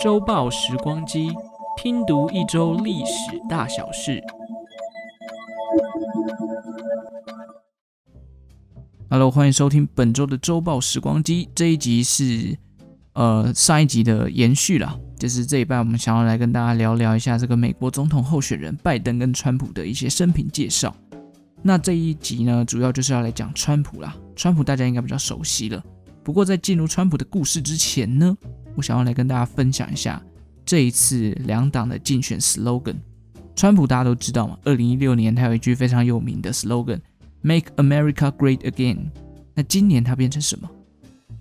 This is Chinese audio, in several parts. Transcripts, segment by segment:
周报时光机，拼读一周历史大小事。Hello，欢迎收听本周的周报时光机。这一集是呃上一集的延续啦，就是这一半我们想要来跟大家聊聊一下这个美国总统候选人拜登跟川普的一些生平介绍。那这一集呢，主要就是要来讲川普啦。川普大家应该比较熟悉了。不过，在进入川普的故事之前呢，我想要来跟大家分享一下这一次两党的竞选 slogan。川普大家都知道嘛，二零一六年他有一句非常有名的 slogan，“Make America Great Again”。那今年他变成什么？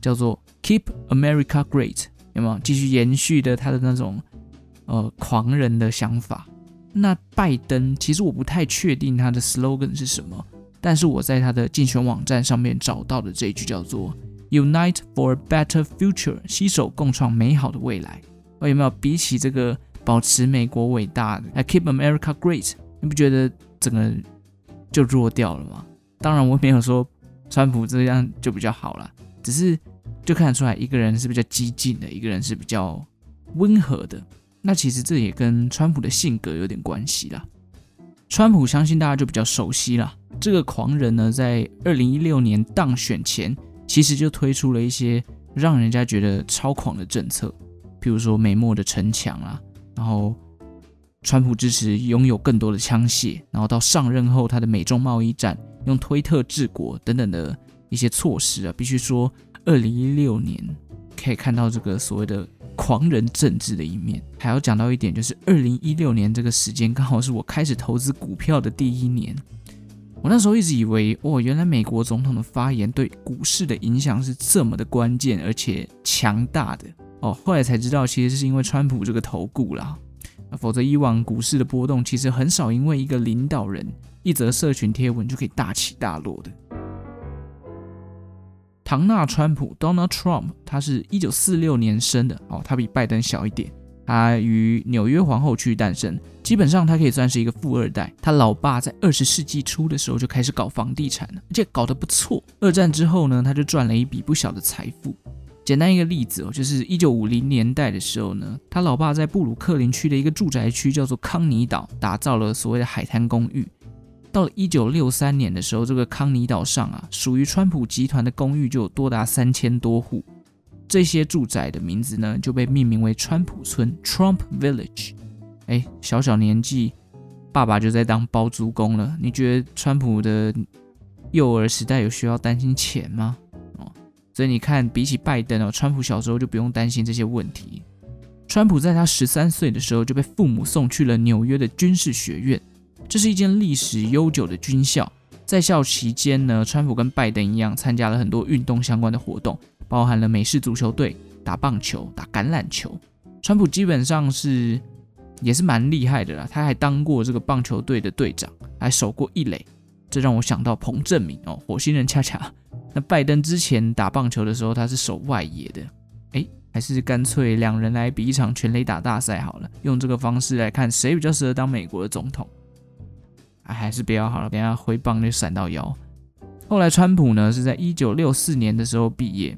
叫做 “Keep America Great”，有没有继续延续的他的那种呃狂人的想法？那拜登其实我不太确定他的 slogan 是什么，但是我在他的竞选网站上面找到的这一句叫做。Unite for a better future，携手共创美好的未来。哦，有没有比起这个保持美国伟大的，来 Keep America Great，你不觉得整个就弱掉了吗？当然，我没有说川普这样就比较好了，只是就看得出来一个人是比较激进的，一个人是比较温和的。那其实这也跟川普的性格有点关系啦。川普相信大家就比较熟悉了，这个狂人呢，在二零一六年当选前。其实就推出了一些让人家觉得超狂的政策，譬如说美墨的城墙啊，然后川普支持拥有更多的枪械，然后到上任后他的美中贸易战，用推特治国等等的一些措施啊，必须说，二零一六年可以看到这个所谓的狂人政治的一面。还要讲到一点，就是二零一六年这个时间刚好是我开始投资股票的第一年。我那时候一直以为，哦，原来美国总统的发言对股市的影响是这么的关键而且强大的哦。后来才知道，其实是因为川普这个头顾啦，否则以往股市的波动其实很少因为一个领导人一则社群贴文就可以大起大落的。唐纳川普 （Donald Trump） 他是一九四六年生的哦，他比拜登小一点。他于纽约皇后区诞生，基本上他可以算是一个富二代。他老爸在二十世纪初的时候就开始搞房地产了，而且搞得不错。二战之后呢，他就赚了一笔不小的财富。简单一个例子哦，就是一九五零年代的时候呢，他老爸在布鲁克林区的一个住宅区叫做康尼岛打造了所谓的海滩公寓。到了一九六三年的时候，这个康尼岛上啊，属于川普集团的公寓就有多达三千多户。这些住宅的名字呢，就被命名为川普村 （Trump Village）。哎，小小年纪，爸爸就在当包租公了。你觉得川普的幼儿时代有需要担心钱吗？哦，所以你看，比起拜登哦，川普小时候就不用担心这些问题。川普在他十三岁的时候就被父母送去了纽约的军事学院，这是一间历史悠久的军校。在校期间呢，川普跟拜登一样，参加了很多运动相关的活动。包含了美式足球队、打棒球、打橄榄球，川普基本上是也是蛮厉害的啦。他还当过这个棒球队的队长，还守过一垒，这让我想到彭政闵哦，火星人恰恰。那拜登之前打棒球的时候，他是守外野的。哎，还是干脆两人来比一场全垒打大赛好了，用这个方式来看谁比较适合当美国的总统。哎，还是不要好了，等下挥棒就闪到腰。后来川普呢是在一九六四年的时候毕业。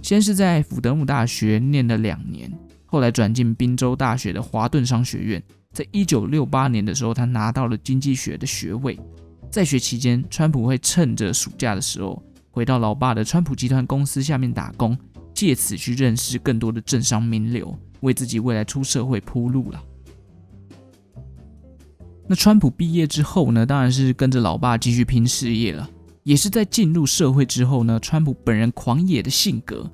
先是在福德姆大学念了两年，后来转进宾州大学的华顿商学院。在一九六八年的时候，他拿到了经济学的学位。在学期间，川普会趁着暑假的时候回到老爸的川普集团公司下面打工，借此去认识更多的政商名流，为自己未来出社会铺路了。那川普毕业之后呢，当然是跟着老爸继续拼事业了。也是在进入社会之后呢，川普本人狂野的性格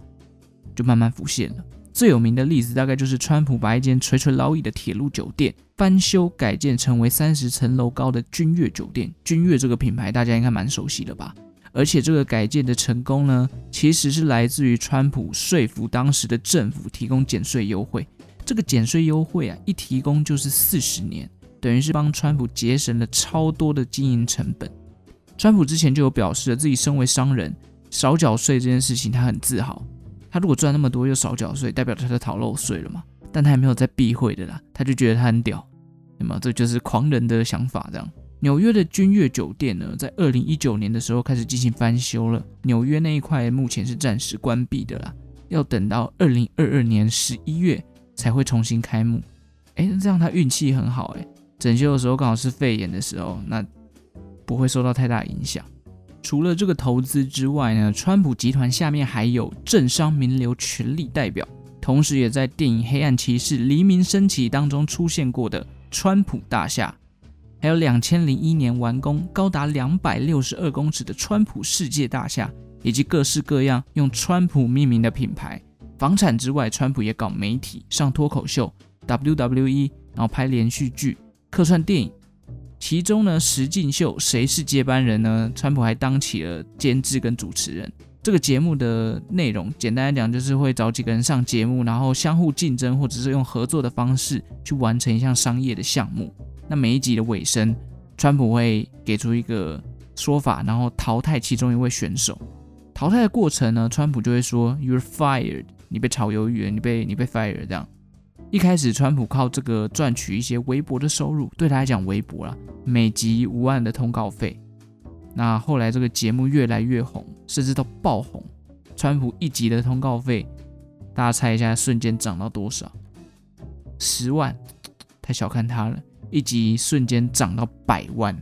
就慢慢浮现了。最有名的例子大概就是川普把一间垂垂老矣的铁路酒店翻修改建成为三十层楼高的君悦酒店。君悦这个品牌大家应该蛮熟悉的吧？而且这个改建的成功呢，其实是来自于川普说服当时的政府提供减税优惠。这个减税优惠啊，一提供就是四十年，等于是帮川普节省了超多的经营成本。川普之前就有表示了，自己身为商人，少缴税这件事情他很自豪。他如果赚那么多又少缴税，代表他在逃漏税了嘛？但他也没有在避讳的啦，他就觉得他很屌，那么这就是狂人的想法这样。纽约的君悦酒店呢，在二零一九年的时候开始进行翻修了。纽约那一块目前是暂时关闭的啦，要等到二零二二年十一月才会重新开幕。哎，这样他运气很好哎，整修的时候刚好是肺炎的时候，那不会受到太大影响。除了这个投资之外呢，川普集团下面还有政商名流权力代表，同时也在电影《黑暗骑士：黎明升起》当中出现过的川普大厦。还有两千零一年完工、高达两百六十二公尺的川普世界大厦，以及各式各样用川普命名的品牌。房产之外，川普也搞媒体，上脱口秀、WWE，然后拍连续剧、客串电影。其中呢，石进秀《谁是接班人》呢？川普还当起了监制跟主持人。这个节目的内容，简单来讲，就是会找几个人上节目，然后相互竞争，或者是用合作的方式去完成一项商业的项目。那每一集的尾声，川普会给出一个说法，然后淘汰其中一位选手。淘汰的过程呢，川普就会说 “You're fired”，你被炒鱿鱼了，你被你被 fired 这样。一开始，川普靠这个赚取一些微薄的收入，对他来讲微薄啦，每集五万的通告费。那后来这个节目越来越红，甚至到爆红，川普一集的通告费，大家猜一下，瞬间涨到多少？十万，太小看他了。一集瞬间涨到百万，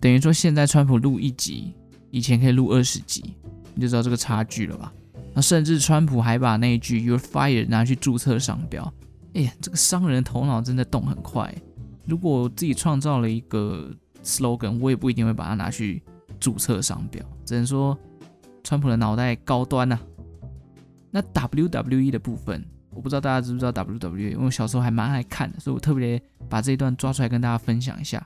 等于说现在川普录一集，以前可以录二十集，你就知道这个差距了吧？那甚至川普还把那一句 “You're fired” 拿去注册商标。哎呀，这个商人的头脑真的动很快。如果我自己创造了一个 slogan，我也不一定会把它拿去注册商标。只能说川普的脑袋高端呐、那 WWE 的部分。我不知道大家知不知道 WWE，因为我小时候还蛮爱看的，所以我特别把这一段抓出来跟大家分享一下。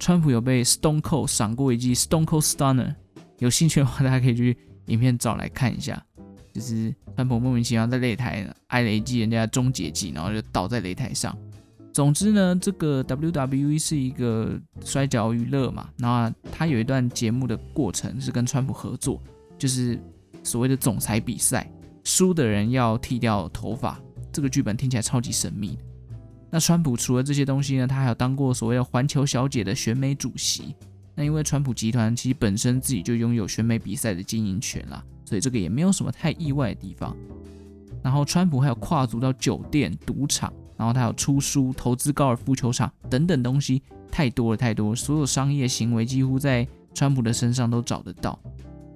川普有被 Stone Cold 赏过一记 Stone Cold Stunner，有兴趣的话大家可以去影片找来看一下。就是川普莫名其妙在擂台挨了一记人家终结技，然后就倒在擂台上。总之呢，这个 WWE 是一个摔角娱乐嘛，然后他有一段节目的过程是跟川普合作，就是所谓的总裁比赛，输的人要剃掉头发。这个剧本听起来超级神秘。那川普除了这些东西呢，他还有当过所谓的环球小姐的选美主席。那因为川普集团其实本身自己就拥有选美比赛的经营权啦，所以这个也没有什么太意外的地方。然后川普还有跨足到酒店、赌场，然后他有出书、投资高尔夫球场等等东西，太多了太多，所有商业行为几乎在川普的身上都找得到。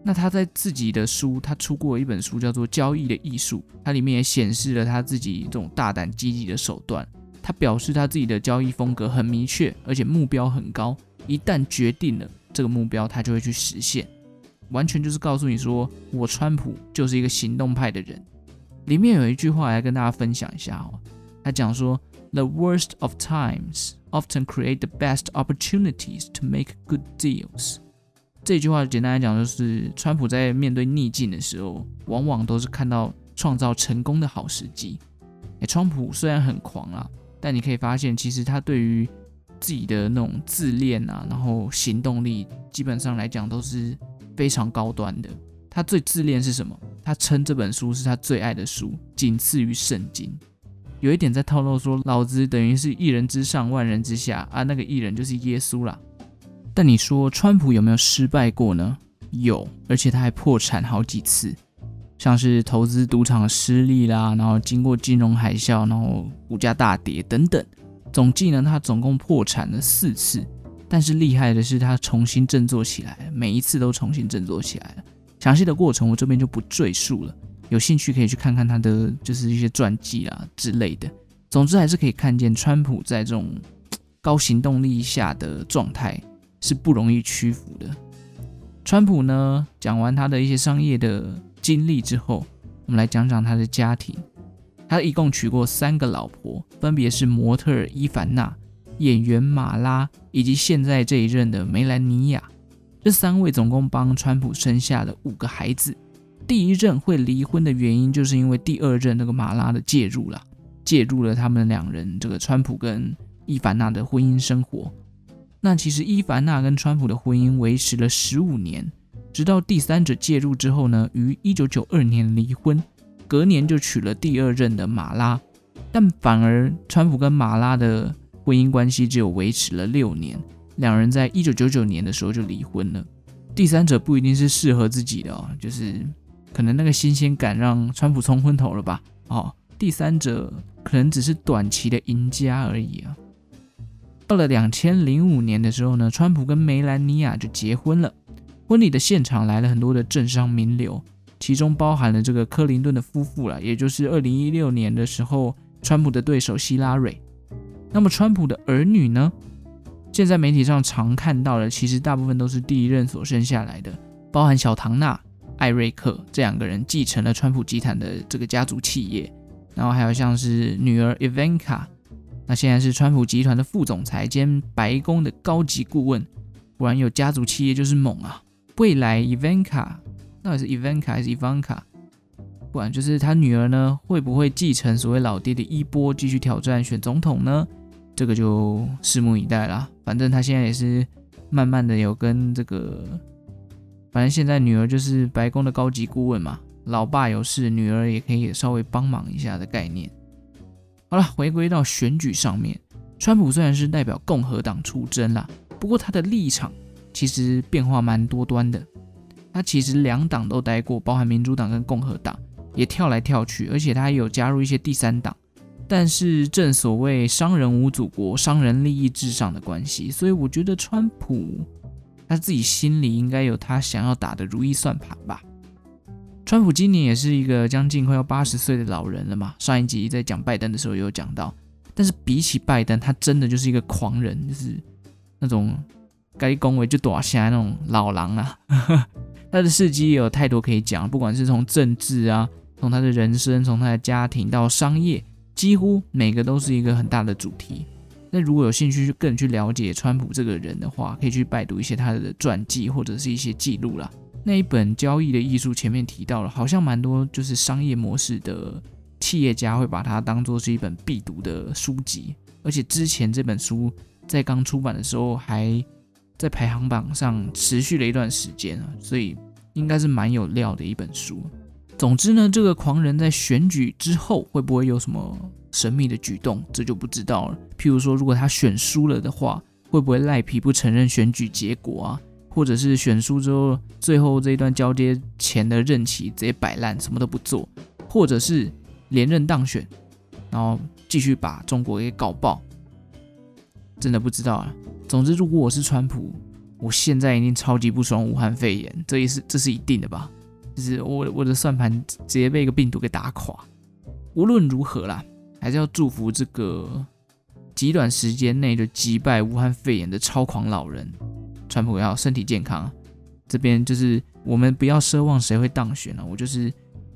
那他在自己的书，他出过一本书，叫做《交易的艺术》，它里面也显示了他自己这种大胆积极的手段。他表示他自己的交易风格很明确，而且目标很高，一旦决定了这个目标，他就会去实现。完全就是告诉你说，我川普就是一个行动派的人。里面有一句话来跟大家分享一下哦，他讲说：“The worst of times often create the best opportunities to make good deals。”这句话简单来讲，就是川普在面对逆境的时候，往往都是看到创造成功的好时机。诶，川普虽然很狂啊，但你可以发现，其实他对于自己的那种自恋啊，然后行动力，基本上来讲都是非常高端的。他最自恋是什么？他称这本书是他最爱的书，仅次于圣经。有一点在透露说，老子等于是一人之上，万人之下啊，那个一人就是耶稣啦。但你说川普有没有失败过呢？有，而且他还破产好几次，像是投资赌场失利啦，然后经过金融海啸，然后股价大跌等等，总计呢，他总共破产了四次。但是厉害的是，他重新振作起来，每一次都重新振作起来了。详细的过程我这边就不赘述了，有兴趣可以去看看他的就是一些传记啊之类的。总之还是可以看见川普在这种高行动力下的状态。是不容易屈服的。川普呢，讲完他的一些商业的经历之后，我们来讲讲他的家庭。他一共娶过三个老婆，分别是模特伊凡娜、演员马拉以及现在这一任的梅兰妮亚。这三位总共帮川普生下了五个孩子。第一任会离婚的原因，就是因为第二任那个马拉的介入了，介入了他们两人这个川普跟伊凡娜的婚姻生活。那其实伊凡娜跟川普的婚姻维持了十五年，直到第三者介入之后呢，于一九九二年离婚，隔年就娶了第二任的马拉，但反而川普跟马拉的婚姻关系只有维持了六年，两人在一九九九年的时候就离婚了。第三者不一定是适合自己的哦，就是可能那个新鲜感让川普冲昏头了吧？哦，第三者可能只是短期的赢家而已啊。到了两千零五年的时候呢，川普跟梅兰妮亚就结婚了。婚礼的现场来了很多的政商名流，其中包含了这个克林顿的夫妇了，也就是二零一六年的时候川普的对手希拉蕊。那么川普的儿女呢？现在媒体上常看到的，其实大部分都是第一任所生下来的，包含小唐纳、艾瑞克这两个人继承了川普集团的这个家族企业，然后还有像是女儿 Ivanka，那现在是川普集团的副总裁兼白宫的高级顾问，果然有家族企业就是猛啊！未来 Ivanka 到底是 Ivanka 还是 Ivanka？不管就是他女儿呢，会不会继承所谓老爹的衣钵，继续挑战选总统呢？这个就拭目以待啦。反正他现在也是慢慢的有跟这个，反正现在女儿就是白宫的高级顾问嘛，老爸有事，女儿也可以稍微帮忙一下的概念。好了，回归到选举上面，川普虽然是代表共和党出征啦，不过他的立场其实变化蛮多端的。他其实两党都待过，包含民主党跟共和党，也跳来跳去，而且他也有加入一些第三党。但是正所谓商人无祖国，商人利益至上的关系，所以我觉得川普他自己心里应该有他想要打的如意算盘吧。川普今年也是一个将近快要八十岁的老人了嘛。上一集在讲拜登的时候也有讲到，但是比起拜登，他真的就是一个狂人，就是那种该恭维就躲起来那种老狼啊。他的事迹也有太多可以讲，不管是从政治啊，从他的人生，从他的家庭到商业。几乎每个都是一个很大的主题。那如果有兴趣去更去了解川普这个人的话，可以去拜读一些他的传记或者是一些记录啦。那一本《交易的艺术》前面提到了，好像蛮多就是商业模式的企业家会把它当做是一本必读的书籍。而且之前这本书在刚出版的时候，还在排行榜上持续了一段时间啊，所以应该是蛮有料的一本书。总之呢，这个狂人在选举之后会不会有什么神秘的举动，这就不知道了。譬如说，如果他选输了的话，会不会赖皮不承认选举结果啊？或者是选输之后，最后这一段交接前的任期直接摆烂，什么都不做，或者是连任当选，然后继续把中国给搞爆？真的不知道啊。总之，如果我是川普，我现在一定超级不爽武汉肺炎，这也是这是一定的吧。就是我我的算盘直接被一个病毒给打垮。无论如何啦，还是要祝福这个极短时间内就击败武汉肺炎的超狂老人川普要身体健康。这边就是我们不要奢望谁会当选了，我就是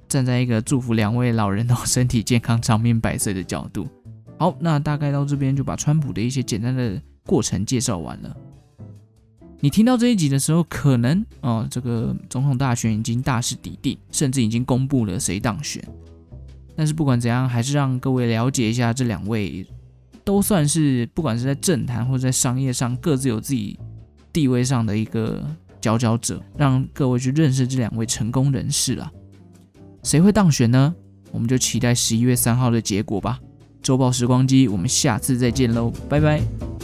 站在一个祝福两位老人都 身体健康、长命百岁的角度。好，那大概到这边就把川普的一些简单的过程介绍完了。你听到这一集的时候，可能哦，这个总统大选已经大势已定，甚至已经公布了谁当选。但是不管怎样，还是让各位了解一下这两位，都算是不管是在政坛或者在商业上各自有自己地位上的一个佼佼者，让各位去认识这两位成功人士了。谁会当选呢？我们就期待十一月三号的结果吧。周报时光机，我们下次再见喽，拜拜。